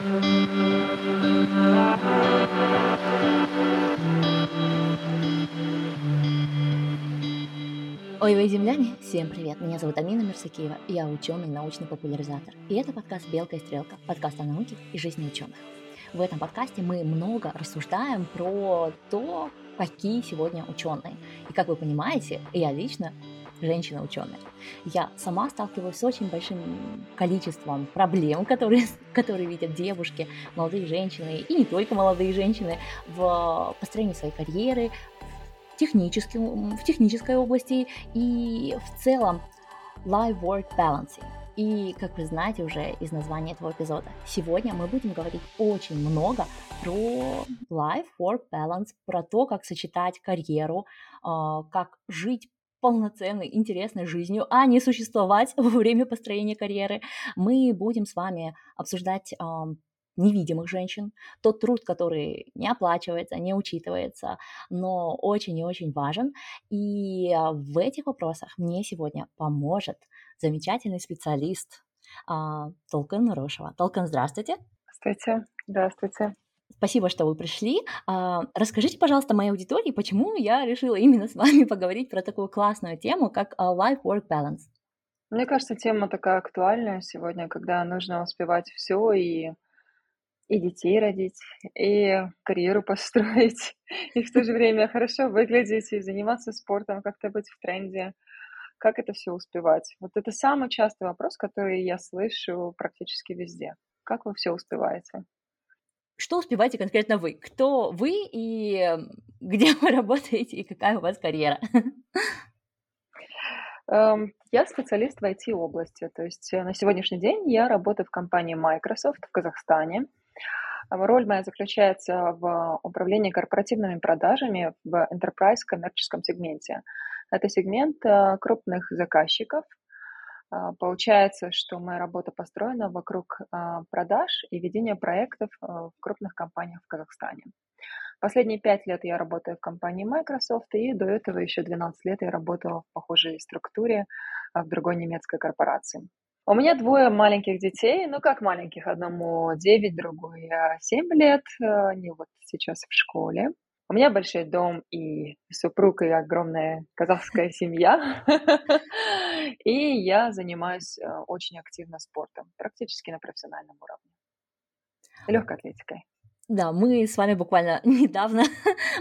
Ой, вы земляне, всем привет, меня зовут Амина Мерсакиева, я ученый, научный популяризатор. И это подкаст «Белка и стрелка», подкаст о науке и жизни ученых. В этом подкасте мы много рассуждаем про то, какие сегодня ученые. И как вы понимаете, я лично женщина-ученая. Я сама сталкиваюсь с очень большим количеством проблем, которые, которые видят девушки, молодые женщины и не только молодые женщины в построении своей карьеры, техническим, в технической области и в целом life-work balancing. И, как вы знаете уже из названия этого эпизода, сегодня мы будем говорить очень много про life-work balance, про то, как сочетать карьеру, а, как жить полноценной, интересной жизнью, а не существовать во время построения карьеры. Мы будем с вами обсуждать невидимых женщин, тот труд, который не оплачивается, не учитывается, но очень и очень важен. И в этих вопросах мне сегодня поможет замечательный специалист а, Толкан Мурошева. Толкан, здравствуйте. Здравствуйте. Здравствуйте. Спасибо, что вы пришли. А, расскажите, пожалуйста, моей аудитории, почему я решила именно с вами поговорить про такую классную тему, как life-work balance. Мне кажется, тема такая актуальная сегодня, когда нужно успевать все и и детей родить, и карьеру построить, и в то же время хорошо выглядеть, и заниматься спортом, как-то быть в тренде. Как это все успевать? Вот это самый частый вопрос, который я слышу практически везде. Как вы все успеваете? Что успеваете конкретно вы? Кто вы и где вы работаете, и какая у вас карьера? Эм, я специалист в IT-области, то есть э, на сегодняшний день я работаю в компании Microsoft в Казахстане. Роль моя заключается в управлении корпоративными продажами в enterprise коммерческом сегменте. Это сегмент э, крупных заказчиков. А, получается, что моя работа построена вокруг а, продаж и ведения проектов э, в крупных компаниях в Казахстане. Последние пять лет я работаю в компании Microsoft, и до этого еще 12 лет я работала в похожей структуре а, в другой немецкой корпорации. У меня двое маленьких детей, ну как маленьких, одному 9, другой 7 лет, они вот сейчас в школе. У меня большой дом и супруг, и огромная казахская семья. И я занимаюсь э, очень активно спортом, практически на профессиональном уровне. Легкой атлетикой. Да, мы с вами буквально недавно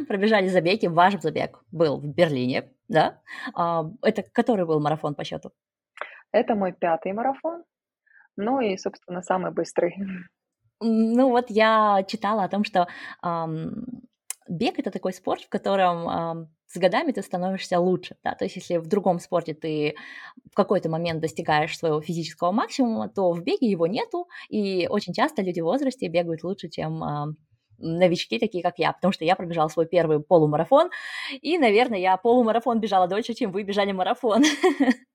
пробежали забеги. Ваш забег был в Берлине, да? А, это который был марафон по счету? Это мой пятый марафон, ну и, собственно, самый быстрый. Ну вот я читала о том, что эм, бег это такой спорт, в котором с годами ты становишься лучше, да, то есть если в другом спорте ты в какой-то момент достигаешь своего физического максимума, то в беге его нету, и очень часто люди в возрасте бегают лучше, чем э, новички, такие как я, потому что я пробежала свой первый полумарафон, и, наверное, я полумарафон бежала дольше, чем вы бежали марафон.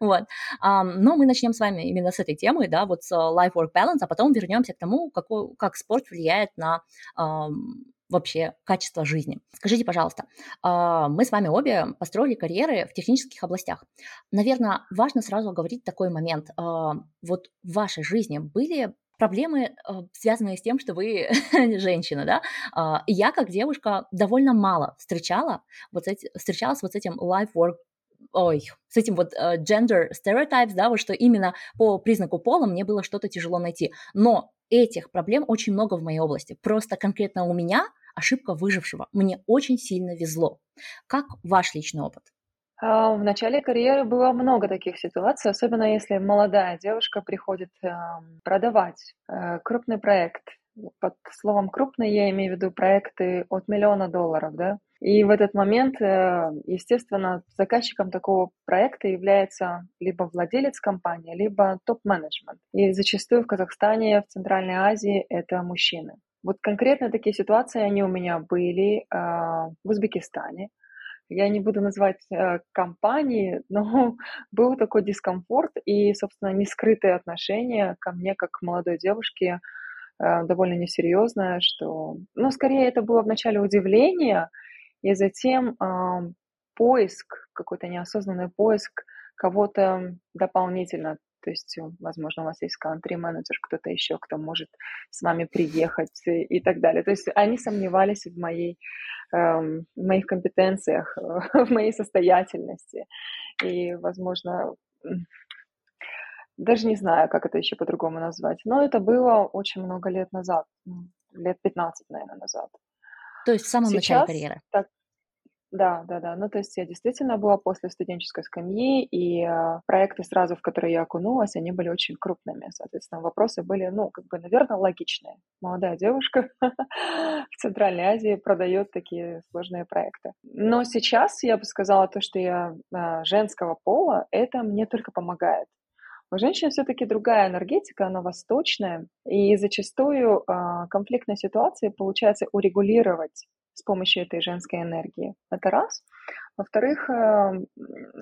Вот. Но мы начнем с вами именно с этой темы, да, вот с life-work balance, а потом вернемся к тому, как спорт влияет на вообще качество жизни. Скажите, пожалуйста, а, мы с вами обе построили карьеры в технических областях. Наверное, важно сразу говорить такой момент. А, вот в вашей жизни были проблемы, а, связанные с тем, что вы женщина, да. Я, как девушка, довольно мало встречала, вот эти, встречалась вот с этим life work ой, с этим вот uh, gender stereotypes, да, вот что именно по признаку пола мне было что-то тяжело найти. Но этих проблем очень много в моей области. Просто конкретно у меня ошибка выжившего. Мне очень сильно везло. Как ваш личный опыт? А, в начале карьеры было много таких ситуаций, особенно если молодая девушка приходит эм, продавать э, крупный проект. Под словом крупный я имею в виду проекты от миллиона долларов, да. И в этот момент, э, естественно, заказчиком такого проекта является либо владелец компании, либо топ-менеджмент. И зачастую в Казахстане, в Центральной Азии это мужчины. Вот конкретно такие ситуации, они у меня были э, в Узбекистане. Я не буду называть э, компании, но был такой дискомфорт и, собственно, нескрытое отношение ко мне как к молодой девушке, э, довольно несерьезное, что, ну, скорее это было вначале удивление, и затем э, поиск, какой-то неосознанный поиск кого-то дополнительно. То есть, возможно, у вас есть country-менеджер, кто-то еще, кто может с вами приехать и, и так далее. То есть они сомневались в моей эм, в моих компетенциях, в моей состоятельности. И, возможно, даже не знаю, как это еще по-другому назвать. Но это было очень много лет назад, лет 15, наверное, назад. То есть в самом Сейчас, начале карьеры? Так, да, да, да. Ну, то есть я действительно была после студенческой скамьи, и э, проекты сразу, в которые я окунулась, они были очень крупными. Соответственно, вопросы были, ну, как бы, наверное, логичные. Молодая девушка в Центральной Азии продает такие сложные проекты. Но сейчас я бы сказала то, что я э, женского пола, это мне только помогает. У женщин все-таки другая энергетика, она восточная, и зачастую э, конфликтные ситуации получается урегулировать с помощью этой женской энергии. Это раз. Во-вторых, э,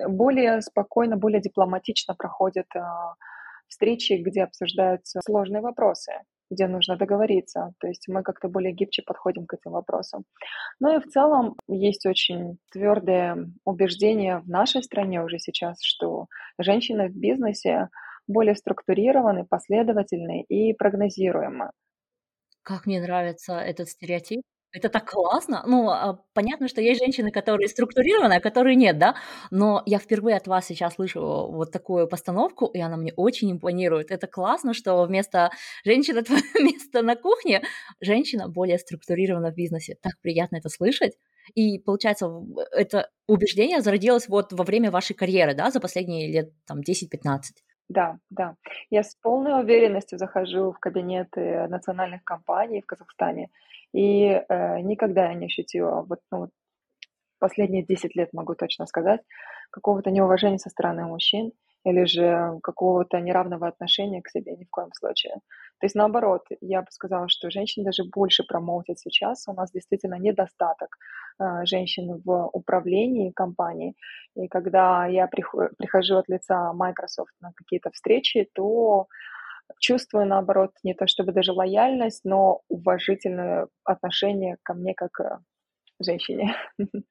более спокойно, более дипломатично проходят э, встречи, где обсуждаются сложные вопросы, где нужно договориться. То есть мы как-то более гибче подходим к этим вопросам. Ну и в целом есть очень твердое убеждение в нашей стране уже сейчас, что женщины в бизнесе более структурированы, последовательны и прогнозируемы. Как мне нравится этот стереотип. Это так классно. Ну, а, понятно, что есть женщины, которые структурированы, а которые нет, да? Но я впервые от вас сейчас слышу вот такую постановку, и она мне очень импонирует. Это классно, что вместо женщины твое место на кухне, женщина более структурирована в бизнесе. Так приятно это слышать. И получается, это убеждение зародилось вот во время вашей карьеры, да, за последние лет там 10-15. Да, да. Я с полной уверенностью захожу в кабинеты национальных компаний в Казахстане, и э, никогда я не ощутила, вот, ну, последние 10 лет могу точно сказать, какого-то неуважения со стороны мужчин или же какого-то неравного отношения к себе ни в коем случае. То есть наоборот, я бы сказала, что женщины даже больше промоутят сейчас. У нас действительно недостаток э, женщин в управлении компанией. И когда я прихожу от лица Microsoft на какие-то встречи, то чувствую, наоборот, не то чтобы даже лояльность, но уважительное отношение ко мне как женщине.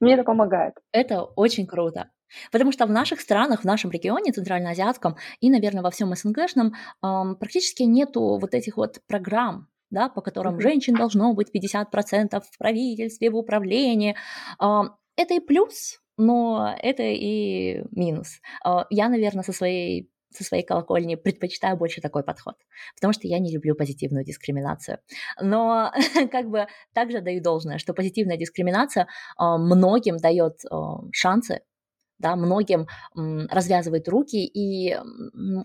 Мне это помогает. Это очень круто. Потому что в наших странах, в нашем регионе, центральноазиатском и, наверное, во всем СНГшном, практически нету вот этих вот программ, да, по которым mm-hmm. женщин должно быть 50% в правительстве, в управлении. Это и плюс, но это и минус. Э, я, наверное, со своей со своей колокольни предпочитаю больше такой подход, потому что я не люблю позитивную дискриминацию. Но как бы также даю должное, что позитивная дискриминация э, многим дает э, шансы да, многим развязывает руки и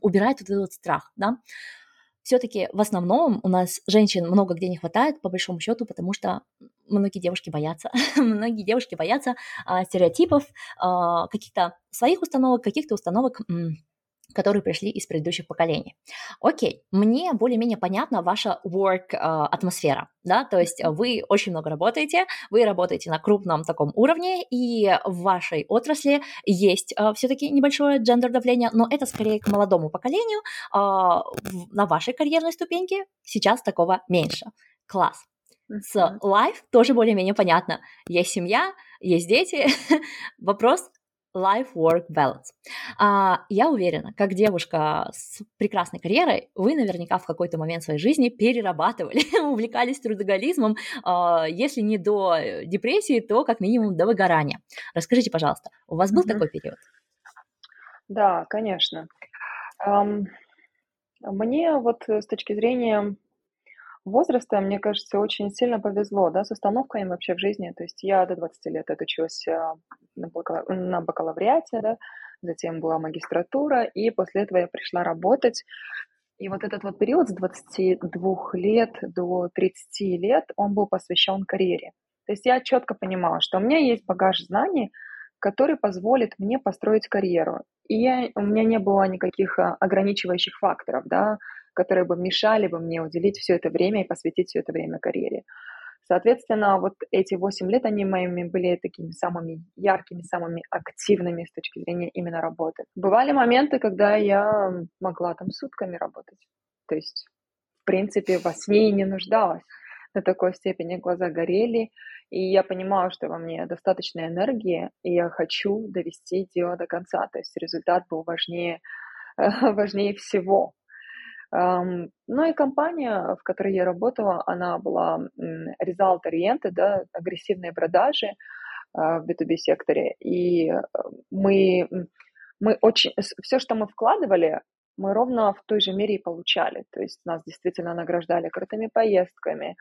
убирает вот этот страх, да. Все-таки в основном у нас женщин много где не хватает, по большому счету, потому что многие девушки боятся, многие девушки боятся а, стереотипов, а, каких-то своих установок, каких-то установок которые пришли из предыдущих поколений. Окей, мне более-менее понятна ваша work э, атмосфера, да, то есть вы очень много работаете, вы работаете на крупном таком уровне, и в вашей отрасли есть э, все-таки небольшое гендер давление, но это скорее к молодому поколению, э, на вашей карьерной ступеньке сейчас такого меньше. Класс. С life тоже более-менее понятно. Есть семья, есть дети. Вопрос, life-work balance. А, я уверена, как девушка с прекрасной карьерой, вы наверняка в какой-то момент своей жизни перерабатывали, увлекались трудоголизмом, а, если не до э, депрессии, то как минимум до выгорания. Расскажите, пожалуйста, у вас был mm-hmm. такой период? Да, конечно. Um, мне вот с точки зрения возраста, мне кажется, очень сильно повезло, да, с установками вообще в жизни. То есть я до 20 лет отучилась а, на, бакала... на бакалавриате, да, затем была магистратура, и после этого я пришла работать. И вот этот вот период с 22 лет до 30 лет, он был посвящен карьере. То есть я четко понимала, что у меня есть багаж знаний, который позволит мне построить карьеру. И я, у меня не было никаких а, ограничивающих факторов, да, которые бы мешали бы мне уделить все это время и посвятить все это время карьере. Соответственно, вот эти 8 лет, они моими были такими самыми яркими, самыми активными с точки зрения именно работы. Бывали моменты, когда я могла там сутками работать. То есть, в принципе, во сне и не нуждалась. До такой степени глаза горели, и я понимала, что во мне достаточно энергии, и я хочу довести дело до конца. То есть результат был важнее важнее всего. Ну и компания, в которой я работала, она была result-oriented, да, агрессивные продажи а, в B2B секторе. И э, мы, мы очень... Все, что мы вкладывали, мы ровно в той же мере и получали. То есть нас действительно награждали крутыми поездками,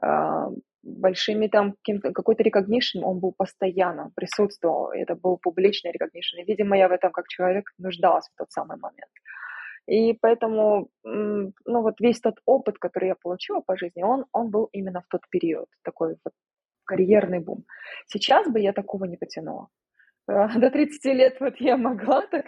а, большими там какой-то recognition, он был постоянно, присутствовал, это был публичный recognition. И, видимо, я в этом как человек нуждалась в тот самый момент. И поэтому, ну вот весь тот опыт, который я получила по жизни, он, он был именно в тот период, такой вот карьерный бум. Сейчас бы я такого не потянула. А, до 30 лет вот я могла так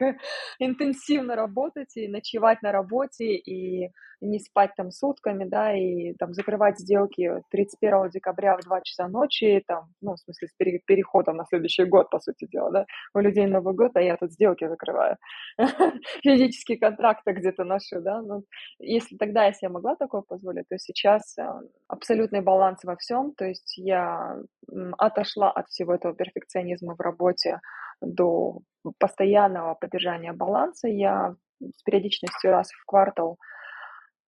интенсивно работать и ночевать на работе, и не спать там сутками, да, и там закрывать сделки 31 декабря в 2 часа ночи, там, ну, в смысле, с переходом на следующий год, по сути дела, да, у людей Новый год, а я тут сделки закрываю. Физические контракты где-то наши, да, ну, если тогда я себе могла такое позволить, то сейчас а, абсолютный баланс во всем, то есть я отошла от всего этого перфекционизма в работе до постоянного поддержания баланса. Я с периодичностью раз в квартал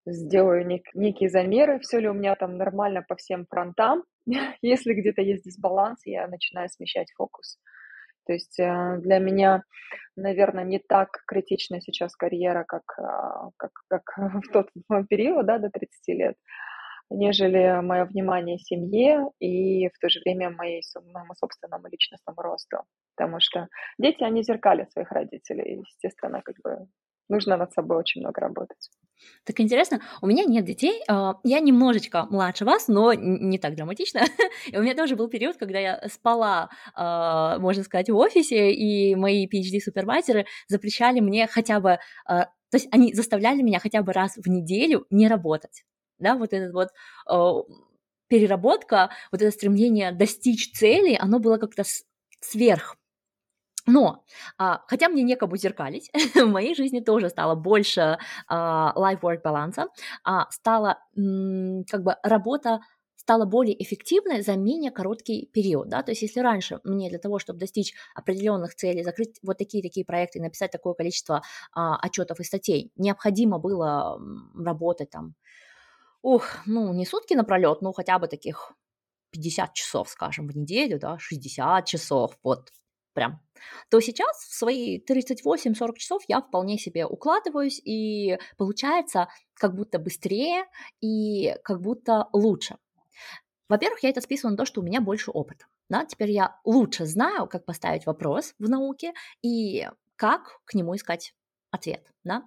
сделаю нек- некие замеры, все ли у меня там нормально по всем фронтам. Если где-то есть дисбаланс, я начинаю смещать фокус. То есть э, для меня, наверное, не так критична сейчас карьера, как, а, как, как в тот период, да, до 30 лет, нежели мое внимание семье и в то же время моей, моему собственному личностному росту. Потому что дети, они зеркали своих родителей. Естественно, как бы нужно над собой очень много работать. Так интересно, у меня нет детей, а, я немножечко младше вас, но не так драматично. У меня тоже был период, когда я спала, а, можно сказать, в офисе, и мои PhD-супервайзеры запрещали мне хотя бы, а, то есть они заставляли меня хотя бы раз в неделю не работать. Да, вот этот вот переработка, вот это стремление достичь цели, оно было как-то сверх. Но, а, хотя мне некому зеркалить, в моей жизни тоже стало больше а, life-work баланса, а, стала как бы работа стала более эффективной за менее короткий период, да, то есть если раньше мне для того, чтобы достичь определенных целей, закрыть вот такие-такие проекты, написать такое количество а, отчетов и статей, необходимо было работать там, ух, ну, не сутки напролет, ну, хотя бы таких 50 часов, скажем, в неделю, да, 60 часов, вот прям, то сейчас в свои 38-40 часов я вполне себе укладываюсь, и получается как будто быстрее и как будто лучше. Во-первых, я это списываю на то, что у меня больше опыта. Да? Теперь я лучше знаю, как поставить вопрос в науке и как к нему искать ответ. Да?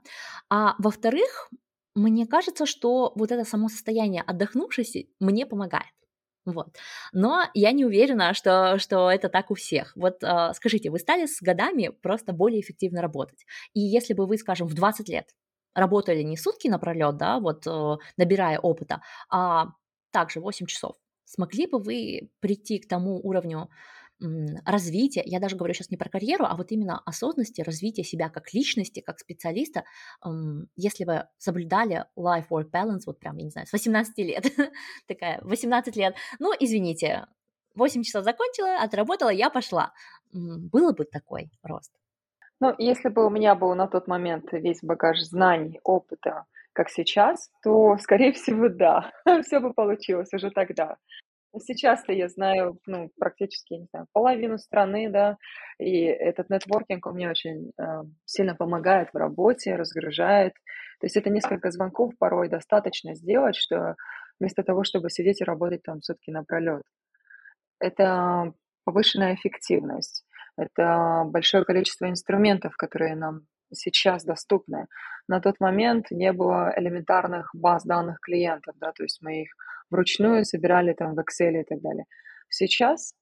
А во-вторых, мне кажется, что вот это само состояние отдохнувшести мне помогает. Вот. Но я не уверена, что, что это так у всех. Вот э, скажите, вы стали с годами просто более эффективно работать. И если бы вы, скажем, в 20 лет работали не сутки напролет, да, вот э, набирая опыта, а также 8 часов, смогли бы вы прийти к тому уровню развития, я даже говорю сейчас не про карьеру, а вот именно осознанности, развития себя как личности, как специалиста, если вы соблюдали life-work balance, вот прям, я не знаю, с 18 лет, такая, 18 лет, ну, извините, 8 часов закончила, отработала, я пошла. Было бы такой рост? Ну, если бы у меня был на тот момент весь багаж знаний, опыта, как сейчас, то, скорее всего, да, все бы получилось уже тогда. Сейчас-то я знаю, ну, практически, не знаю, половину страны, да, и этот нетворкинг у меня очень э, сильно помогает в работе, разгружает. То есть это несколько звонков порой достаточно сделать, что вместо того, чтобы сидеть и работать там сутки напролет. Это повышенная эффективность, это большое количество инструментов, которые нам сейчас доступны. На тот момент не было элементарных баз данных клиентов, да, то есть мы их вручную собирали там в Excel и так далее. Сейчас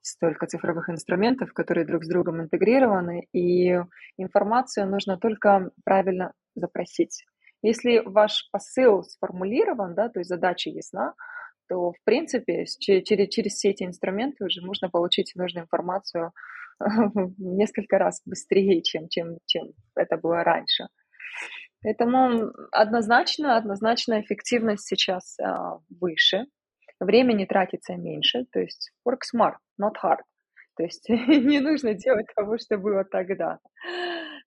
столько цифровых инструментов, которые друг с другом интегрированы, и информацию нужно только правильно запросить. Если ваш посыл сформулирован, да, то есть задача ясна, то, в принципе, через, через все эти инструменты уже можно получить нужную информацию несколько раз быстрее, чем, чем, чем это было раньше. Поэтому однозначно, однозначно эффективность сейчас а, выше, времени тратится меньше, то есть work smart, not hard. То есть не нужно делать того, что было тогда.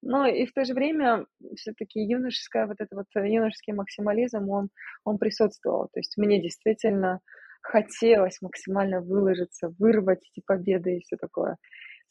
Но и в то же время все-таки юношеская, вот это вот юношеский максимализм, он, он присутствовал. То есть мне действительно хотелось максимально выложиться, вырвать эти победы и все такое.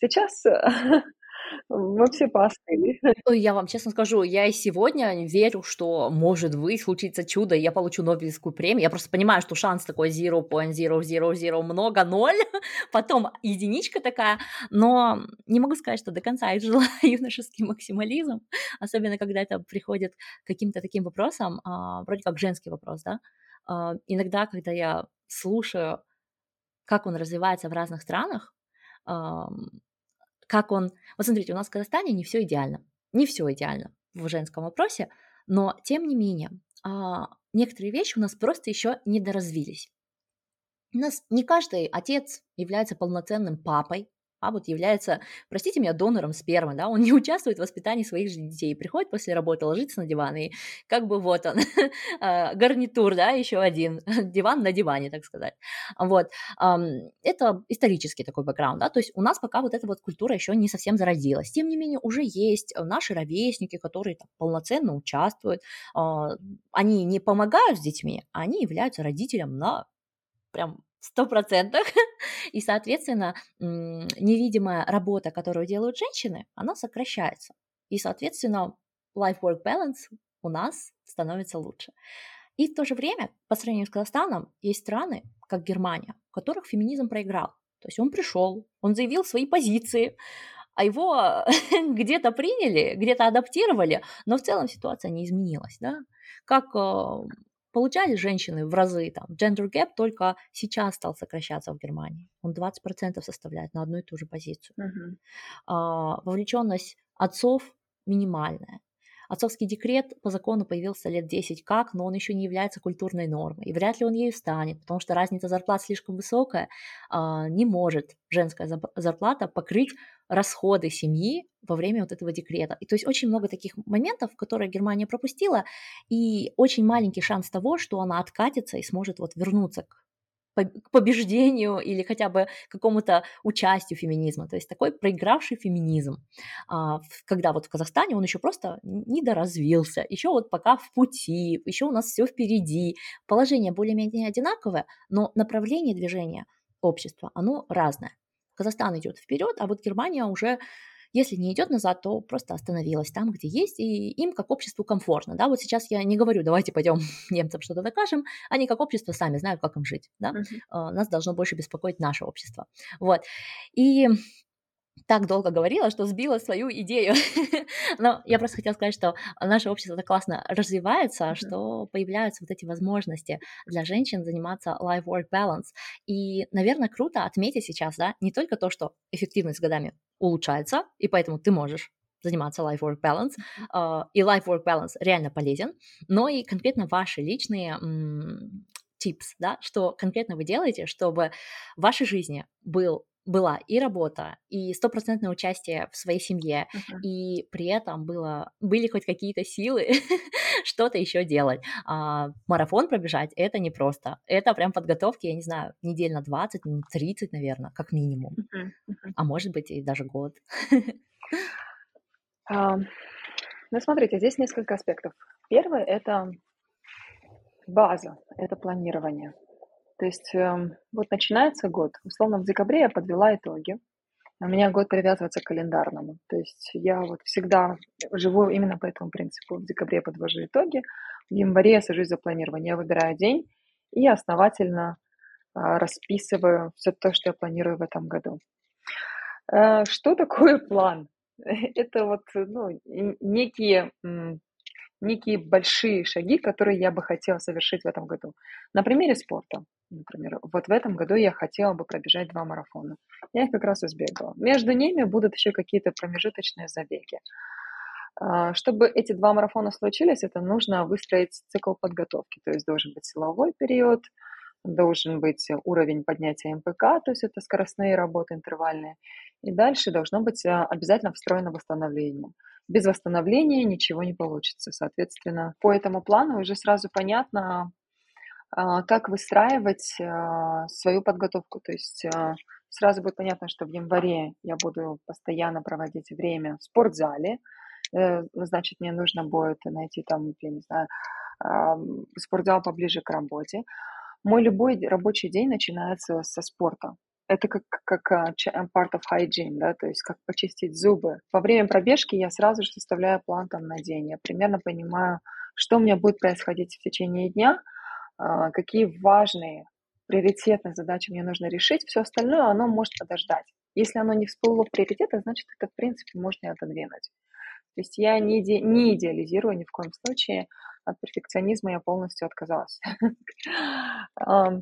Сейчас мы все поостыли. Я вам честно скажу, я и сегодня верю, что, может быть, случится чудо, и я получу Нобелевскую премию. Я просто понимаю, что шанс такой 0.000 много, ноль, потом единичка такая, но не могу сказать, что до конца я жила юношеский максимализм, особенно когда это приходит к каким-то таким вопросам, а, вроде как женский вопрос, да. А, иногда, когда я слушаю, как он развивается в разных странах, как он... Вот смотрите, у нас в Казахстане не все идеально. Не все идеально в женском вопросе, но тем не менее, а, некоторые вещи у нас просто еще не доразвились. У нас не каждый отец является полноценным папой, а вот является, простите меня, донором спермы, да, он не участвует в воспитании своих же детей, приходит после работы, ложится на диван, и как бы вот он, а, гарнитур, да, еще один, диван на диване, так сказать. Вот, это исторический такой бэкграунд, да, то есть у нас пока вот эта вот культура еще не совсем зародилась, тем не менее уже есть наши ровесники, которые там, полноценно участвуют, а, они не помогают с детьми, а они являются родителем на прям сто процентах. И, соответственно, невидимая работа, которую делают женщины, она сокращается. И, соответственно, life-work balance у нас становится лучше. И в то же время, по сравнению с Казахстаном, есть страны, как Германия, в которых феминизм проиграл. То есть он пришел, он заявил свои позиции, а его где-то приняли, где-то адаптировали, но в целом ситуация не изменилась. Да? Как э, получали женщины в разы, там, gender gap только сейчас стал сокращаться в Германии. Он 20% составляет на одну и ту же позицию. Uh-huh. А, вовлеченность отцов минимальная. Отцовский декрет по закону появился лет 10 как, но он еще не является культурной нормой. И вряд ли он ею станет, потому что разница зарплат слишком высокая. А, не может женская зарплата покрыть расходы семьи во время вот этого декрета. И то есть очень много таких моментов, которые Германия пропустила, и очень маленький шанс того, что она откатится и сможет вот вернуться к к побеждению или хотя бы какому-то участию феминизма. То есть такой проигравший феминизм. А, когда вот в Казахстане он еще просто недоразвился, еще вот пока в пути, еще у нас все впереди. Положение более-менее одинаковое, но направление движения общества, оно разное. Казахстан идет вперед, а вот Германия уже если не идет назад, то просто остановилась там, где есть, и им как обществу комфортно. Да? Вот сейчас я не говорю, давайте пойдем немцам что-то докажем, они как общество сами знают, как им жить. Да? Uh-huh. Нас должно больше беспокоить наше общество. Вот. И так долго говорила, что сбила свою идею. Но я просто хотела сказать, что наше общество так классно развивается, что появляются вот эти возможности для женщин заниматься life-work balance. И, наверное, круто отметить сейчас, да, не только то, что эффективность с годами улучшается, и поэтому ты можешь заниматься life-work balance, uh, и life-work balance реально полезен, но и конкретно ваши личные tips, да, что конкретно вы делаете, чтобы в вашей жизни был была и работа, и стопроцентное участие в своей семье, uh-huh. и при этом было, были хоть какие-то силы что-то еще делать. А, марафон пробежать — это непросто. Это прям подготовки, я не знаю, недель на 20, 30, наверное, как минимум. Uh-huh. Uh-huh. А может быть и даже год. uh, ну, смотрите, здесь несколько аспектов. Первый — это база, это планирование. То есть эм, вот начинается год. Условно, в декабре я подвела итоги. У меня год привязывается к календарному. То есть я вот всегда живу именно по этому принципу. В декабре подвожу итоги, в январе я сажусь за планирование. Я выбираю день и основательно а, расписываю все то, что я планирую в этом году. Э, что такое план? Это вот ну, некие некие большие шаги, которые я бы хотела совершить в этом году. На примере спорта. Например, вот в этом году я хотела бы пробежать два марафона. Я их как раз избегала. Между ними будут еще какие-то промежуточные забеги. А, чтобы эти два марафона случились, это нужно выстроить цикл подготовки. То есть должен быть силовой период, должен быть уровень поднятия МПК, то есть это скоростные работы интервальные. И дальше должно быть а, обязательно встроено восстановление. Без восстановления ничего не получится. Соответственно, по этому плану уже сразу понятно, как выстраивать а, свою подготовку. То есть сразу будет понятно, что в январе я буду постоянно проводить время в спортзале, э, значит, мне нужно будет найти там, я не знаю, спортзал поближе к работе. Мой любой рабочий день начинается со спорта. Это как, как а, part of hygiene, да, то есть как почистить зубы. Во время пробежки я сразу же составляю план там на день. Я примерно понимаю, что у меня будет происходить в течение дня, а, какие важные, приоритетные задачи мне нужно решить. Все остальное, оно может подождать. Если оно не всплыло в приоритеты, значит, это, в принципе, можно отодвинуть. То есть я не, иде, не идеализирую ни в коем случае. От перфекционизма я полностью отказалась.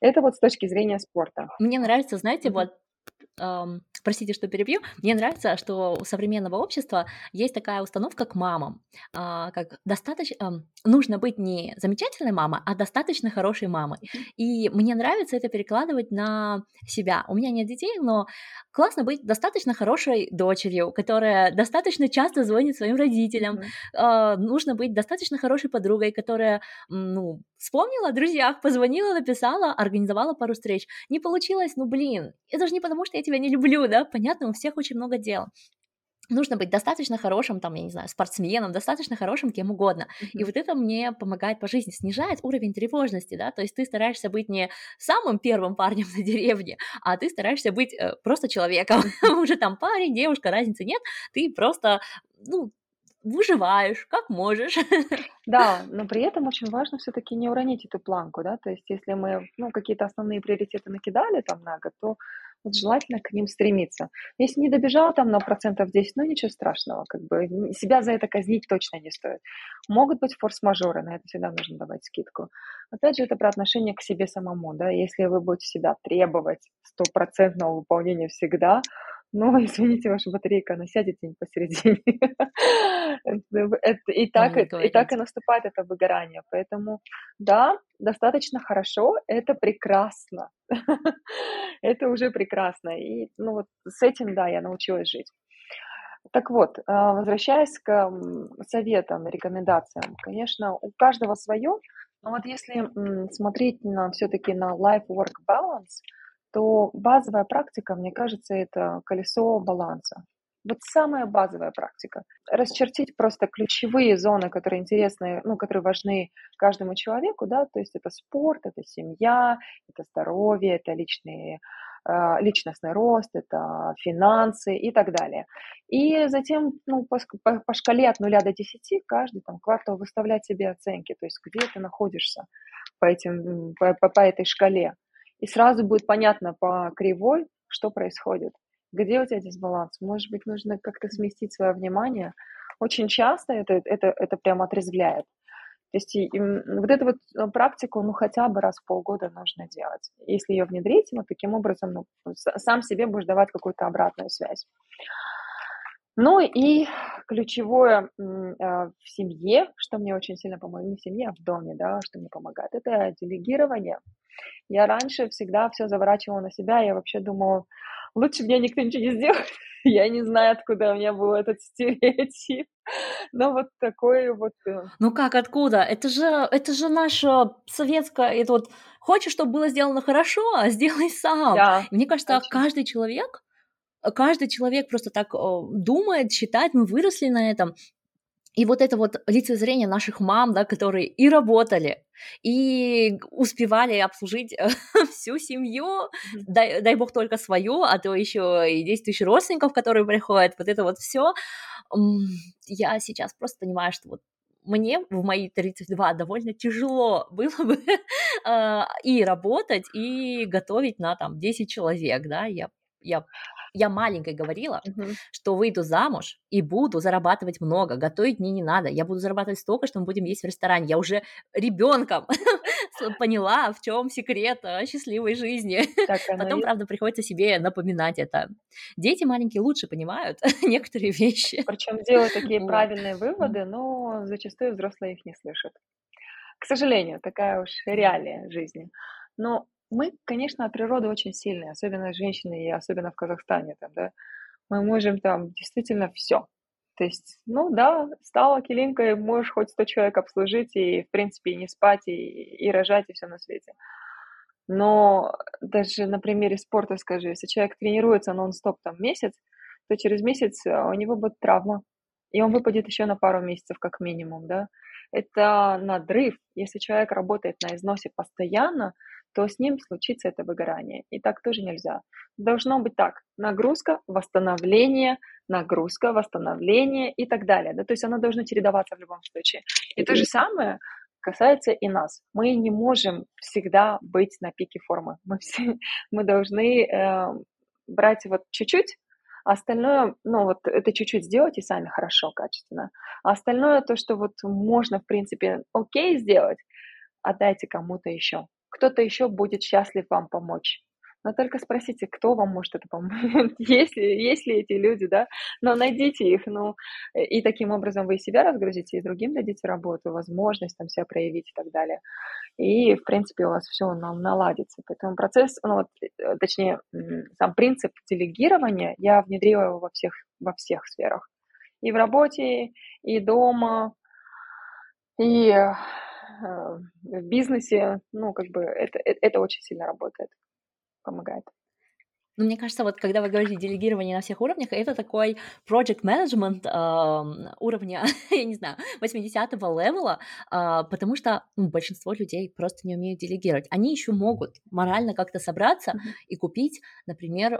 Это вот с точки зрения спорта. Мне нравится, знаете, вот простите, что перебью, мне нравится, что у современного общества есть такая установка к мамам, а, как достаточно, нужно быть не замечательной мамой, а достаточно хорошей мамой. И мне нравится это перекладывать на себя. У меня нет детей, но классно быть достаточно хорошей дочерью, которая достаточно часто звонит своим родителям. Mm-hmm. Нужно быть достаточно хорошей подругой, которая, ну, вспомнила о друзьях, позвонила, написала, организовала пару встреч. Не получилось, ну, блин, это же не потому, что я тебя не люблю, да, понятно, у всех очень много дел нужно быть достаточно хорошим, там, я не знаю, спортсменом, достаточно хорошим кем угодно. Mm-hmm. И вот это мне помогает по жизни, снижает уровень тревожности, да, то есть ты стараешься быть не самым первым парнем на деревне, а ты стараешься быть э, просто человеком. Уже там парень, девушка, разницы нет, ты просто, ну, выживаешь, как можешь. Да, но при этом очень важно все-таки не уронить эту планку, да, то есть если мы, ну, какие-то основные приоритеты накидали там на год, то вот желательно к ним стремиться. Если не добежал там на процентов 10, ну ничего страшного, как бы себя за это казнить точно не стоит. Могут быть форс-мажоры, на это всегда нужно давать скидку. Опять же, это про отношение к себе самому, да, если вы будете всегда требовать стопроцентного выполнения всегда, ну, извините, ваша батарейка, она сядет день посередине. И так, и так и наступает это выгорание. Поэтому, да, достаточно хорошо, это прекрасно. Это уже прекрасно. И, ну, вот с этим, да, я научилась жить. Так вот, а, возвращаясь к советам, рекомендациям, конечно, у каждого свое, но вот если смотреть на все-таки на life-work balance, то базовая практика, мне кажется, это колесо баланса. Вот самая базовая практика. Расчертить просто ключевые зоны, которые интересны, ну, которые важны каждому человеку, да, то есть это спорт, это семья, это здоровье, это личные а, личностный рост, это финансы и так далее. И затем ну, по, по, шкале от 0 до 10 каждый там, квартал выставлять себе оценки, то есть где ты находишься по, этим, по, по, по этой шкале. И сразу будет понятно по кривой, что происходит. Где у тебя дисбаланс? Может быть, нужно как-то сместить свое внимание. Очень часто это, это, это прям отрезвляет. То есть и, и вот эту вот э, практику, ну, хотя бы раз в полгода нужно делать. Если ее внедрить, вот таким образом, ну, сам себе будешь давать какую-то обратную связь. Ну и ключевое э, в семье, что мне очень сильно помогает, не в семье, а в доме, да, что мне помогает, это делегирование. Я раньше всегда все заворачивала на себя, я вообще думала, лучше мне никто ничего не сделает. Я не знаю, откуда у меня был этот стереотип. Но вот такой вот... Э, ну как, откуда? Это же, это же наша советская... Это вот хочешь, чтобы было сделано хорошо, а сделай сам. Да, Мне кажется, точно. каждый человек каждый человек просто так думает, считает, мы выросли на этом. И вот это вот лицезрение наших мам, да, которые и работали, и успевали обслужить всю семью, дай, дай бог только свою, а то еще и 10 тысяч родственников, которые приходят, вот это вот все. Я сейчас просто понимаю, что вот мне в мои 32 довольно тяжело было бы а, и работать, и готовить на там 10 человек, да, я, я я маленькой говорила, uh-huh. что выйду замуж и буду зарабатывать много, готовить мне не надо, я буду зарабатывать столько, что мы будем есть в ресторане. Я уже ребенком поняла, в чем секрет а, счастливой жизни. Потом, правда, приходится себе напоминать это. Дети маленькие лучше понимают некоторые вещи. Причем делают такие правильные выводы, но зачастую взрослые их не слышат. К сожалению, такая уж реалия жизни. Но мы, конечно, от природы очень сильные, особенно женщины, и особенно в Казахстане, там, да, мы можем там действительно все. То есть, ну да, стала килинкой, можешь хоть 100 человек обслужить и, в принципе, и не спать, и, и рожать, и все на свете. Но даже на примере спорта скажи, если человек тренируется нон-стоп там месяц, то через месяц а, у него будет травма, и он выпадет еще на пару месяцев как минимум, да. Это надрыв. Если человек работает на износе постоянно, то с ним случится это выгорание. И так тоже нельзя. Должно быть так. Нагрузка, восстановление, нагрузка, восстановление и так далее. Да? То есть оно должно чередоваться в любом случае. И то же самое касается и нас. Мы не можем всегда быть на пике формы. Мы, все, мы должны э, брать вот чуть-чуть, а остальное, ну вот это чуть-чуть сделать и сами хорошо, качественно. А остальное то, что вот можно, в принципе, окей сделать, отдайте кому-то еще. Кто-то еще будет счастлив вам помочь но только спросите, кто вам может это помочь, есть, ли, есть ли эти люди, да, но найдите их, ну, и таким образом вы себя разгрузите, и другим дадите работу, возможность там себя проявить и так далее. И, в принципе, у вас все нам наладится. Поэтому процесс, ну, вот, э, точнее, сам принцип делегирования, я внедрила его во всех, во всех сферах. И в работе, и дома, и в бизнесе, ну, как бы это, это, это очень сильно работает помогает. Ну, мне кажется, вот когда вы говорите делегирование на всех уровнях, это такой project management э, уровня, я не знаю, 80-го левела, э, потому что ну, большинство людей просто не умеют делегировать. Они еще могут морально как-то собраться mm-hmm. и купить, например, э,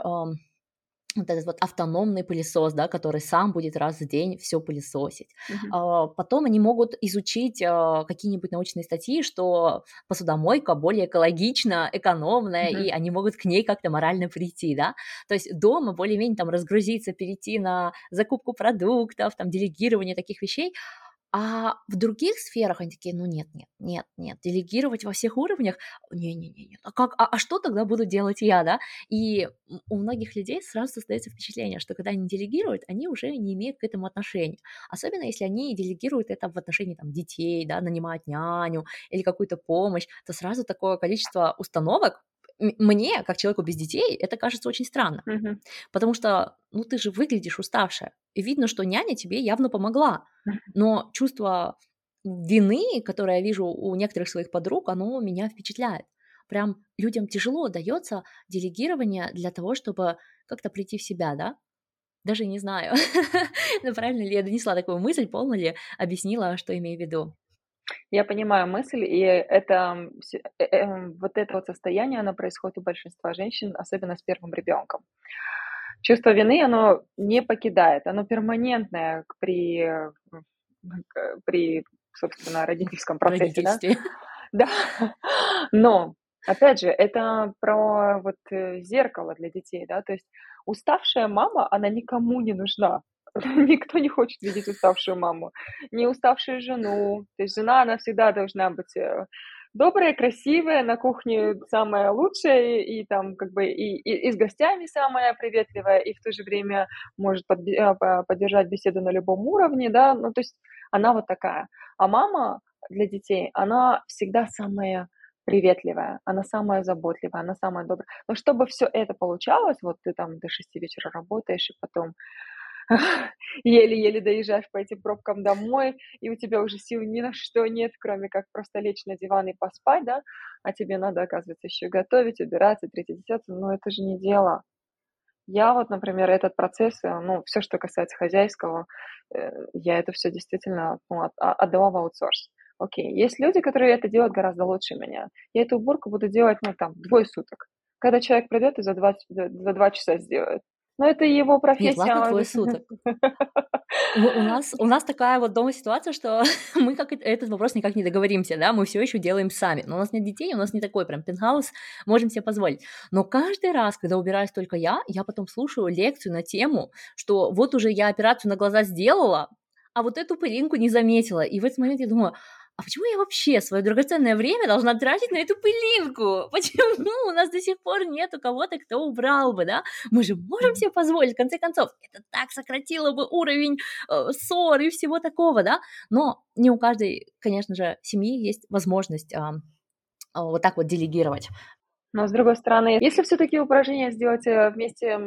вот этот вот автономный пылесос, да, который сам будет раз в день все пылесосить. Uh-huh. Потом они могут изучить а, какие-нибудь научные статьи, что посудомойка более экологична, экономная, uh-huh. и они могут к ней как-то морально прийти, да. То есть дома более-менее там разгрузиться, перейти на закупку продуктов, там делегирование таких вещей, а в других сферах они такие, ну нет, нет, нет, нет, делегировать во всех уровнях, не-не-не, а как, а, а что тогда буду делать я, да? И у многих людей сразу создается впечатление, что когда они делегируют, они уже не имеют к этому отношения, особенно если они делегируют это в отношении там детей, да, нанимать няню или какую-то помощь, то сразу такое количество установок мне, как человеку без детей, это кажется очень странно, mm-hmm. потому что, ну, ты же выглядишь уставшая, и видно, что няня тебе явно помогла, но чувство вины, которое я вижу у некоторых своих подруг, оно меня впечатляет. Прям людям тяжело дается делегирование для того, чтобы как-то прийти в себя, да? Даже не знаю, правильно ли я донесла такую мысль, полно ли объяснила, что имею в виду. Я понимаю мысль, и это э, э, вот это вот состояние, оно происходит у большинства женщин, особенно с первым ребенком. Чувство вины, оно не покидает, оно перманентное при, при собственно, родительском процессе. Да? да. Но, опять же, это про вот э, зеркало для детей, да, то есть уставшая мама, она никому не нужна. Никто не хочет видеть уставшую маму, не уставшую жену. То есть жена, она всегда должна быть э, добрая, красивая, на кухне самая лучшая, и, и там как бы и, и, и с гостями самая приветливая, и в то же время может под, а, поддержать беседу на любом уровне, да, ну то есть она вот такая. А мама для детей, она всегда самая приветливая, она самая заботливая, она самая добрая. Но чтобы все это получалось, вот ты там до шести вечера работаешь, и потом еле-еле доезжаешь по этим пробкам домой, и у тебя уже сил ни на что нет, кроме как просто лечь на диван и поспать, да, а тебе надо, оказывается, еще готовить, убираться, третье, десятое, но это же не дело. Я вот, например, этот процесс, э, ну, все, что касается хозяйского, э, я это все действительно ну, а, отдала в аутсорс. Окей, есть люди, которые это делают гораздо лучше меня. Я эту уборку буду делать, ну, там, двое суток. Когда человек придет и за два, за два часа сделает. Но это его профессия. Нет, ладно, твой суток. У нас, у нас такая вот дома ситуация, что мы как этот вопрос никак не договоримся, да, мы все еще делаем сами. Но у нас нет детей, у нас не такой прям пентхаус, можем себе позволить. Но каждый раз, когда убираюсь только я, я потом слушаю лекцию на тему, что вот уже я операцию на глаза сделала, а вот эту пылинку не заметила. И в этот момент я думаю, а почему я вообще свое драгоценное время должна тратить на эту пылинку? Почему у нас до сих пор нету кого-то, кто убрал бы, да? Мы же можем себе позволить, в конце концов, это так сократило бы уровень э, ссор и всего такого, да? Но не у каждой, конечно же, семьи есть возможность э, вот так вот делегировать. Но с другой стороны, если все-таки упражнения сделать э, вместе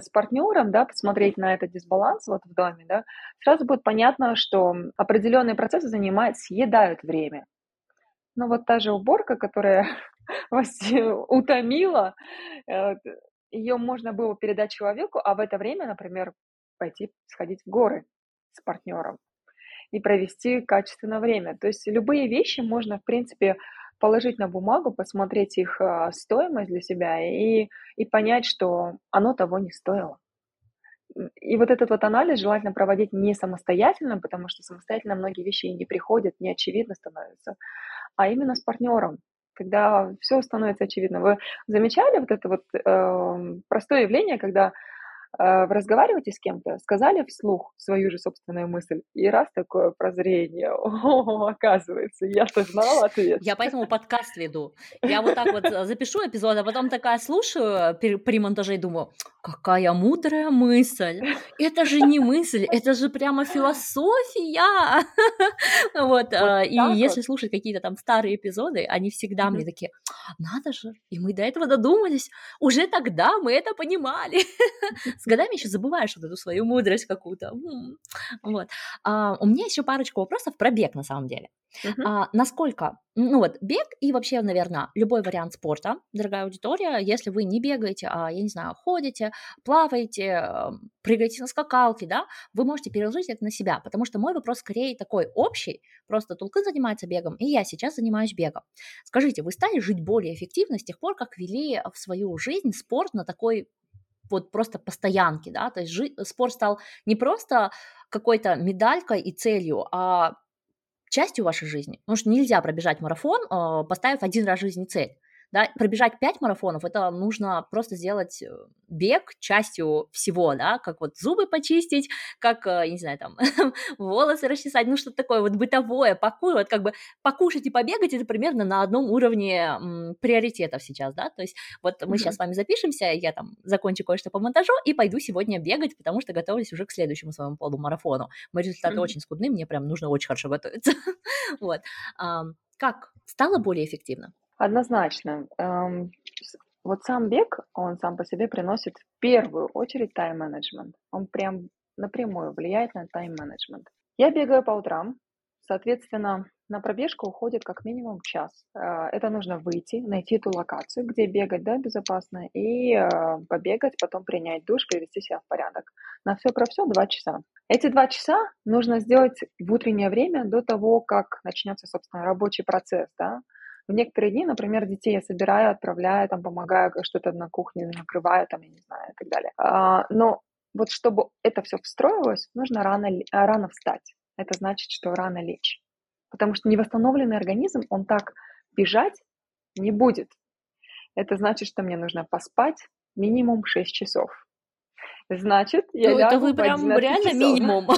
с партнером, да, посмотреть на этот дисбаланс вот в доме, да, сразу будет понятно, что определенные процессы занимают, съедают время. Но вот та же уборка, которая вас утомила, э, ее можно было передать человеку, а в это время, например, пойти сходить в горы с партнером и провести качественное время. То есть любые вещи можно, в принципе, положить на бумагу, посмотреть их а, стоимость для себя и, и понять, что оно того не стоило. И вот этот вот анализ желательно проводить не самостоятельно, потому что самостоятельно многие вещи не приходят, не очевидно становятся, а именно с партнером, когда все становится очевидно. Вы замечали вот это вот э, простое явление, когда разговариваете с кем-то, сказали вслух свою же собственную мысль, и раз такое прозрение, о, оказывается, я-то знала ответ. Я поэтому подкаст веду. Я вот так вот э, запишу эпизод, а потом такая слушаю при монтаже и думаю, какая мудрая мысль. Это же не мысль, это же прямо философия. Вот, э, и если слушать какие-то там старые эпизоды, они всегда мне такие, надо же, и мы до этого додумались. Уже тогда мы это понимали. С годами еще забываешь вот эту свою мудрость какую-то. Вот. А, у меня еще парочку вопросов про бег на самом деле. Uh-huh. А, насколько, ну вот, бег и вообще, наверное, любой вариант спорта, дорогая аудитория, если вы не бегаете, а, я не знаю, ходите, плаваете, прыгаете на скакалке, да, вы можете переложить это на себя, потому что мой вопрос скорее такой общий, просто Тулкын занимается бегом, и я сейчас занимаюсь бегом. Скажите, вы стали жить более эффективно с тех пор, как вели в свою жизнь спорт на такой вот просто постоянки, да, то есть жи- спорт стал не просто какой-то медалькой и целью, а частью вашей жизни. Потому что нельзя пробежать марафон, э, поставив один раз в жизни цель. Да, пробежать 5 марафонов, это нужно просто сделать э, бег частью всего, да, как вот зубы почистить, как, э, я не знаю, там, волосы расчесать, ну, что-то такое вот бытовое, покой, вот как бы покушать и побегать, это примерно на одном уровне м, приоритетов сейчас, да, то есть вот мы mm-hmm. сейчас с вами запишемся, я там закончу кое-что по монтажу и пойду сегодня бегать, потому что готовлюсь уже к следующему своему полумарафону. Мои результаты mm-hmm. очень скудны, мне прям нужно очень хорошо готовиться, вот. Как стало более эффективно? Однозначно. Эм, вот сам бег, он сам по себе приносит в первую очередь тайм-менеджмент. Он прям напрямую влияет на тайм-менеджмент. Я бегаю по утрам, соответственно, на пробежку уходит как минимум час. Э, это нужно выйти, найти ту локацию, где бегать, да, безопасно, и э, побегать, потом принять душ, привести себя в порядок. На все про все два часа. Эти два часа нужно сделать в утреннее время до того, как начнется, собственно, рабочий процесс, да, в некоторые дни, например, детей я собираю, отправляю, там, помогаю что-то на кухне, накрываю, там, я не знаю, и так далее. А, но вот чтобы это все встроилось, нужно рано, рано встать. Это значит, что рано лечь. Потому что невосстановленный организм, он так бежать не будет. Это значит, что мне нужно поспать минимум 6 часов. Значит, я ну, это вы прям реально часов. минимум.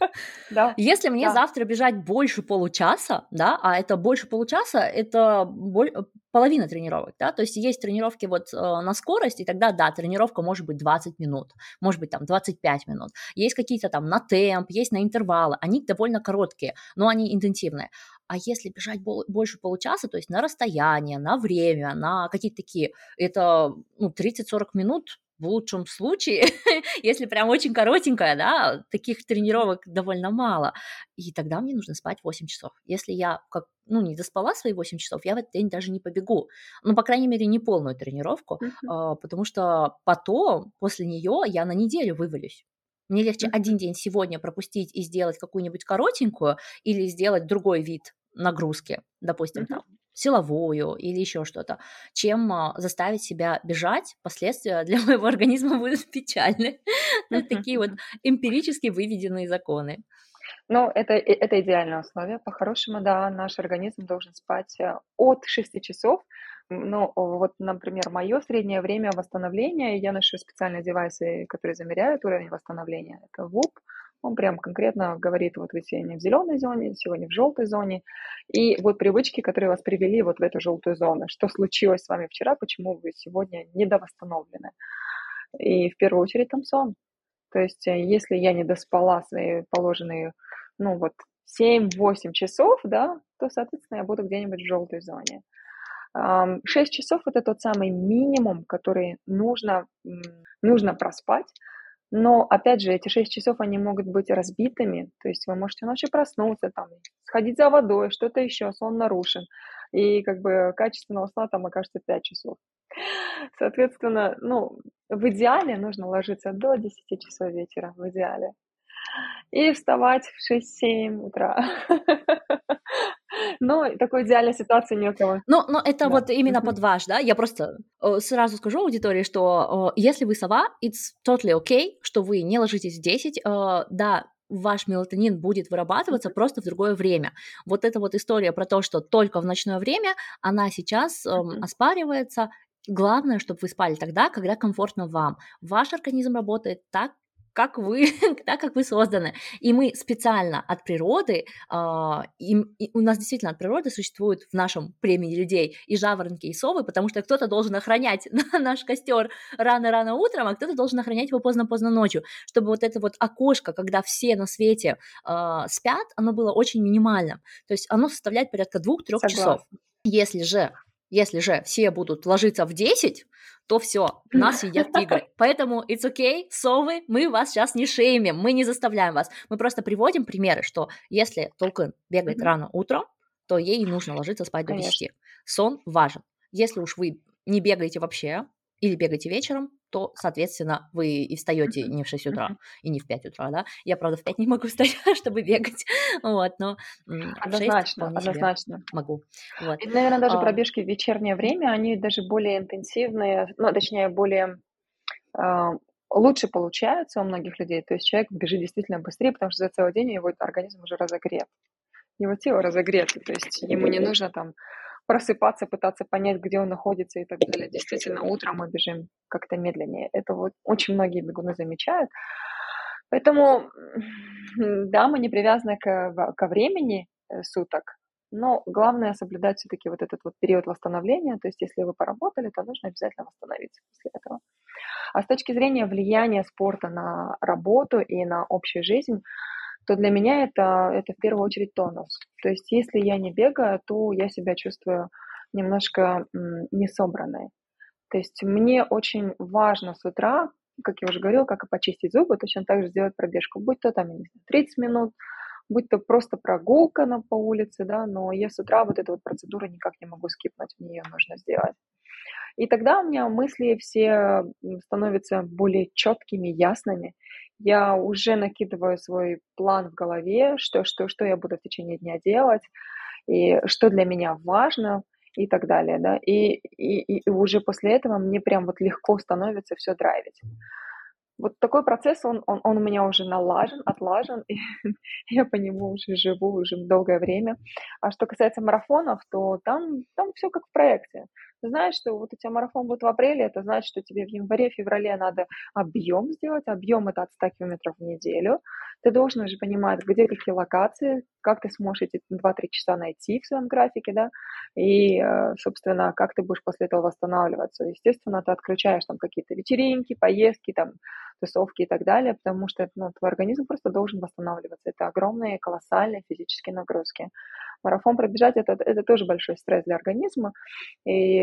да. Если мне да. завтра бежать больше получаса, да, а это больше получаса, это боль... половина тренировок, да, то есть есть тренировки вот э, на скорость, и тогда, да, тренировка может быть 20 минут, может быть там 25 минут. Есть какие-то там на темп, есть на интервалы, они довольно короткие, но они интенсивные. А если бежать больше получаса, то есть на расстояние, на время, на какие-то такие, это ну, 30-40 минут, в лучшем случае, если прям очень коротенькая, да, таких тренировок довольно мало, и тогда мне нужно спать 8 часов. Если я как, ну, не доспала свои 8 часов, я в этот день даже не побегу. Ну, по крайней мере, не полную тренировку, э, потому что потом, после нее, я на неделю вывалюсь. Мне легче один день сегодня пропустить и сделать какую-нибудь коротенькую или сделать другой вид нагрузки, допустим, там силовую или еще что-то, чем а, заставить себя бежать, последствия для моего организма будут печальны. Ну, такие вот эмпирически выведенные законы. Ну, это, это идеальное условие. По-хорошему, да, наш организм должен спать э, от 6 часов. Ну, вот, например, мое среднее время восстановления, я ношу специальные девайсы, которые замеряют уровень восстановления. Это ВУП, он прям конкретно говорит, вот вы сегодня в зеленой зоне, сегодня в желтой зоне. И вот привычки, которые вас привели вот в эту желтую зону. Что случилось с вами вчера, почему вы сегодня недовосстановлены. И в первую очередь там сон. То есть э, если я не доспала свои положенные, ну вот, 7-8 часов, да, то, соответственно, я буду где-нибудь в желтой зоне. 6 часов – это тот самый минимум, который нужно, нужно проспать, но, опять же, эти 6 часов, они могут быть разбитыми, то есть вы можете ночью проснуться, там, сходить за водой, что-то еще, сон нарушен. и как бы качественного сна там окажется 5 часов. Соответственно, ну, в идеале нужно ложиться до 10 часов вечера, в идеале. И вставать в 6-7 утра. Но такой идеальной ситуации ни у кого. Но, но это да. вот именно под ваш, да? Я просто э, сразу скажу аудитории, что э, если вы сова, it's totally okay, что вы не ложитесь в 10. Э, да, ваш мелатонин будет вырабатываться просто в другое время. Вот эта вот история про то, что только в ночное время, она сейчас эм, оспаривается. Главное, чтобы вы спали тогда, когда комфортно вам. Ваш организм работает так, как вы, так как вы созданы. И мы специально от природы, э, и, и у нас действительно от природы существуют в нашем племени людей и жаворонки, и совы, потому что кто-то должен охранять наш костер рано-рано утром, а кто-то должен охранять его поздно-поздно ночью, чтобы вот это вот окошко, когда все на свете э, спят, оно было очень минимальным. То есть оно составляет порядка двух-трех часов. Если же если же все будут ложиться в 10, то все, нас едят тигры. Поэтому it's okay, совы, мы вас сейчас не шеймим, мы не заставляем вас. Мы просто приводим примеры, что если Толкин бегает рано утром, то ей нужно ложиться спать до 10. Сон важен. Если уж вы не бегаете вообще или бегаете вечером, то, соответственно, вы и встаете не в 6 утра, и не в 5 утра, да. Я, правда, в 5 не могу встать, чтобы бегать, вот, но однозначно, однозначно. могу. Вот. И, наверное, даже а... пробежки в вечернее время, они даже более интенсивные, ну, точнее, более э, лучше получаются у многих людей. То есть человек бежит действительно быстрее, потому что за целый день его организм уже разогрет. Его тело разогрето, то есть ему не нужно там просыпаться, пытаться понять, где он находится и так далее. Действительно, утром мы бежим как-то медленнее. Это вот очень многие бегуны замечают. Поэтому, да, мы не привязаны к, ко времени э, суток, но главное соблюдать все-таки вот этот вот период восстановления. То есть, если вы поработали, то нужно обязательно восстановиться после этого. А с точки зрения влияния спорта на работу и на общую жизнь, то для меня это, это в первую очередь тонус. То есть если я не бегаю, то я себя чувствую немножко несобранной. То есть мне очень важно с утра, как я уже говорила, как и почистить зубы, точно так же сделать пробежку. Будь то там, знаю, 30 минут, будь то просто прогулка на, по улице, да, но я с утра вот эту вот процедуру никак не могу скипнуть, мне ее нужно сделать. И тогда у меня мысли все становятся более четкими, ясными, я уже накидываю свой план в голове, что, что, что я буду в течение дня делать, и что для меня важно, и так далее, да, и, и, и уже после этого мне прям вот легко становится все драйвить. Вот такой процесс, он, он, он у меня уже налажен, отлажен, и я по нему уже живу уже долгое время. А что касается марафонов, то там, там все как в проекте знаешь, что вот у тебя марафон будет в апреле, это значит, что тебе в январе, феврале надо объем сделать. Объем это от 100 километров в неделю. Ты должен уже понимать, где какие локации, как ты сможешь эти 2-3 часа найти в своем графике, да, и, э, собственно, как ты будешь после этого восстанавливаться. Естественно, ты отключаешь там какие-то вечеринки, поездки, там, тусовки и так далее, потому что ну, твой организм просто должен восстанавливаться. Это огромные, колоссальные физические нагрузки. Марафон пробежать это, это тоже большой стресс для организма. И,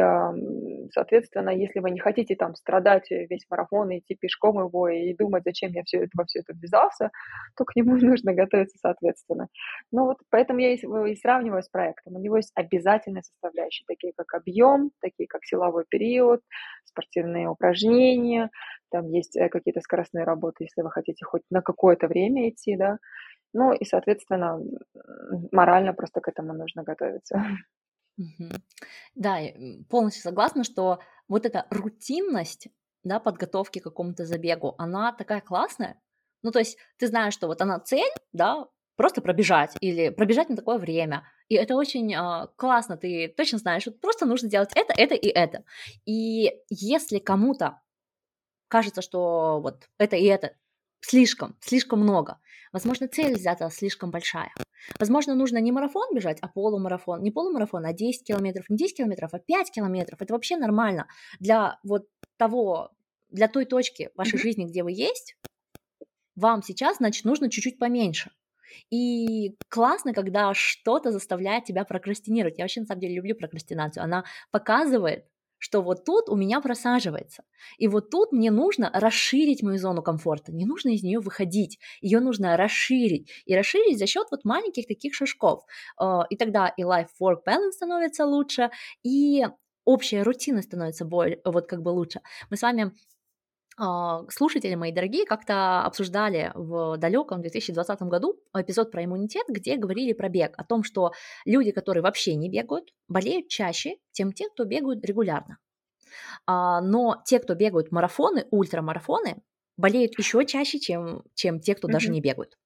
соответственно, если вы не хотите там страдать весь марафон и идти пешком его и думать, зачем я все это, во все это ввязался, то к нему нужно готовиться соответственно. Ну вот поэтому я и сравниваю с проектом. У него есть обязательные составляющие, такие как объем, такие как силовой период, спортивные упражнения, там есть э, какие-то скоростные работы, если вы хотите хоть на какое-то время идти, да, ну и, соответственно, морально просто к этому нужно готовиться. Да, полностью согласна, что вот эта рутинность, да, подготовки к какому-то забегу, она такая классная. Ну, то есть ты знаешь, что вот она цель, да, просто пробежать или пробежать на такое время. И это очень э, классно, ты точно знаешь, вот просто нужно делать это, это и это. И если кому-то кажется, что вот это и это слишком, слишком много. Возможно, цель взята слишком большая. Возможно, нужно не марафон бежать, а полумарафон. Не полумарафон, а 10 километров. Не 10 километров, а 5 километров. Это вообще нормально. Для вот того, для той точки вашей жизни, где вы есть, вам сейчас, значит, нужно чуть-чуть поменьше. И классно, когда что-то заставляет тебя прокрастинировать. Я вообще, на самом деле, люблю прокрастинацию. Она показывает, что вот тут у меня просаживается. И вот тут мне нужно расширить мою зону комфорта. Не нужно из нее выходить. Ее нужно расширить. И расширить за счет вот маленьких таких шажков. А, и тогда и life-work balance становится лучше, и общая рутина становится более, вот как бы лучше. Мы с вами слушатели мои дорогие как-то обсуждали в далеком 2020 году эпизод про иммунитет, где говорили про бег, о том, что люди, которые вообще не бегают, болеют чаще, чем те, кто бегают регулярно. А, но те, кто бегают марафоны, ультрамарафоны, болеют еще чаще, чем, чем те, кто mm-hmm. даже не бегают.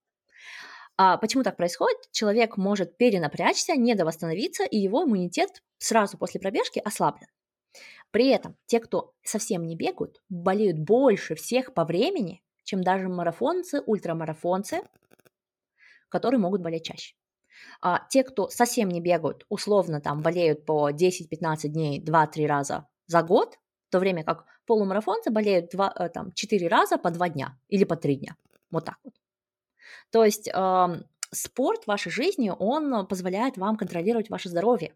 А почему так происходит? Человек может перенапрячься, недовосстановиться, и его иммунитет сразу после пробежки ослаблен. При этом те, кто совсем не бегают, болеют больше всех по времени, чем даже марафонцы, ультрамарафонцы, которые могут болеть чаще. А те, кто совсем не бегают, условно там болеют по 10-15 дней 2-3 раза за год, в то время как полумарафонцы болеют 2, э, там, 4 раза по 2 дня или по 3 дня. Вот так вот. То есть спорт в вашей жизни, он позволяет вам контролировать ваше здоровье.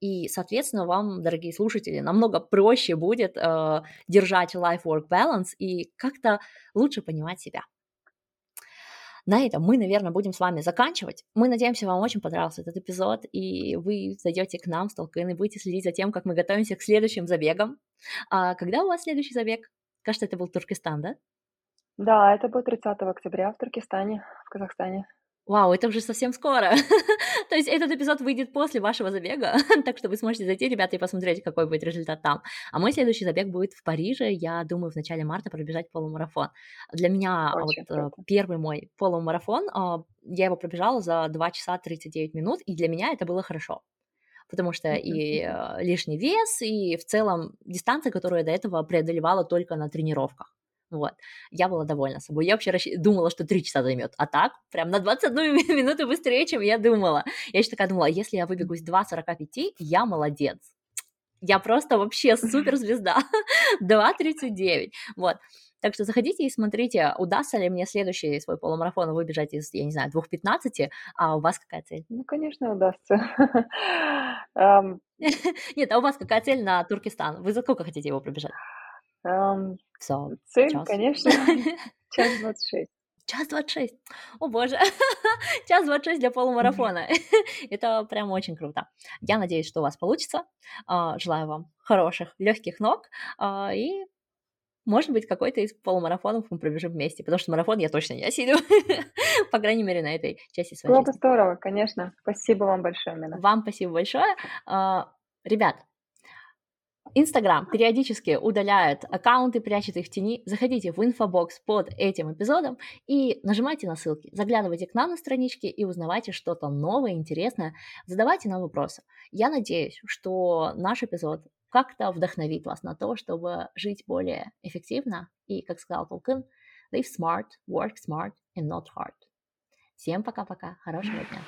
И, соответственно, вам, дорогие слушатели, намного проще будет э, держать life-work balance и как-то лучше понимать себя. На этом мы, наверное, будем с вами заканчивать. Мы надеемся, вам очень понравился этот эпизод, и вы зайдете к нам в Толкин и будете следить за тем, как мы готовимся к следующим забегам. А когда у вас следующий забег? Кажется, это был Туркестан, да? Да, это будет 30 октября в Туркестане, в Казахстане. Вау, это уже совсем скоро. То есть этот эпизод выйдет после вашего забега, так что вы сможете зайти, ребята, и посмотреть, какой будет результат там. А мой следующий забег будет в Париже. Я думаю, в начале марта пробежать полумарафон. Для меня Очень вот круто. первый мой полумарафон, а, я его пробежала за 2 часа 39 минут, и для меня это было хорошо потому что и э, лишний вес, и в целом дистанция, которую я до этого преодолевала только на тренировках. Вот. Я была довольна собой. Я вообще расщ... думала, что 3 часа займет. А так, прям на 21 минуту быстрее, чем я думала. Я еще такая думала, если я выбегу с 2.45, я молодец. Я просто вообще суперзвезда. 2.39. Вот. Так что заходите и смотрите, удастся ли мне следующий свой полумарафон выбежать из, я не знаю, 2.15, а у вас какая цель? Ну, конечно, удастся. Нет, а у вас какая цель на Туркестан? Вы за сколько хотите его пробежать? Um, so, цель, час. конечно, час двадцать шесть. Час двадцать шесть. О боже, час двадцать шесть для полумарафона. Это прям очень круто. Я надеюсь, что у вас получится. А, желаю вам хороших, легких ног а, и может быть, какой-то из полумарафонов мы пробежим вместе, потому что марафон я точно не осилю, по крайней мере, на этой части своей Было бы здорово, конечно. Спасибо вам большое, Мина. Вам спасибо большое. А, ребят, Инстаграм периодически удаляет аккаунты, прячет их в тени. Заходите в инфобокс под этим эпизодом и нажимайте на ссылки. Заглядывайте к нам на странички и узнавайте что-то новое, интересное. Задавайте нам вопросы. Я надеюсь, что наш эпизод как-то вдохновит вас на то, чтобы жить более эффективно и, как сказал Толкин, live smart, work smart and not hard. Всем пока-пока, хорошего дня.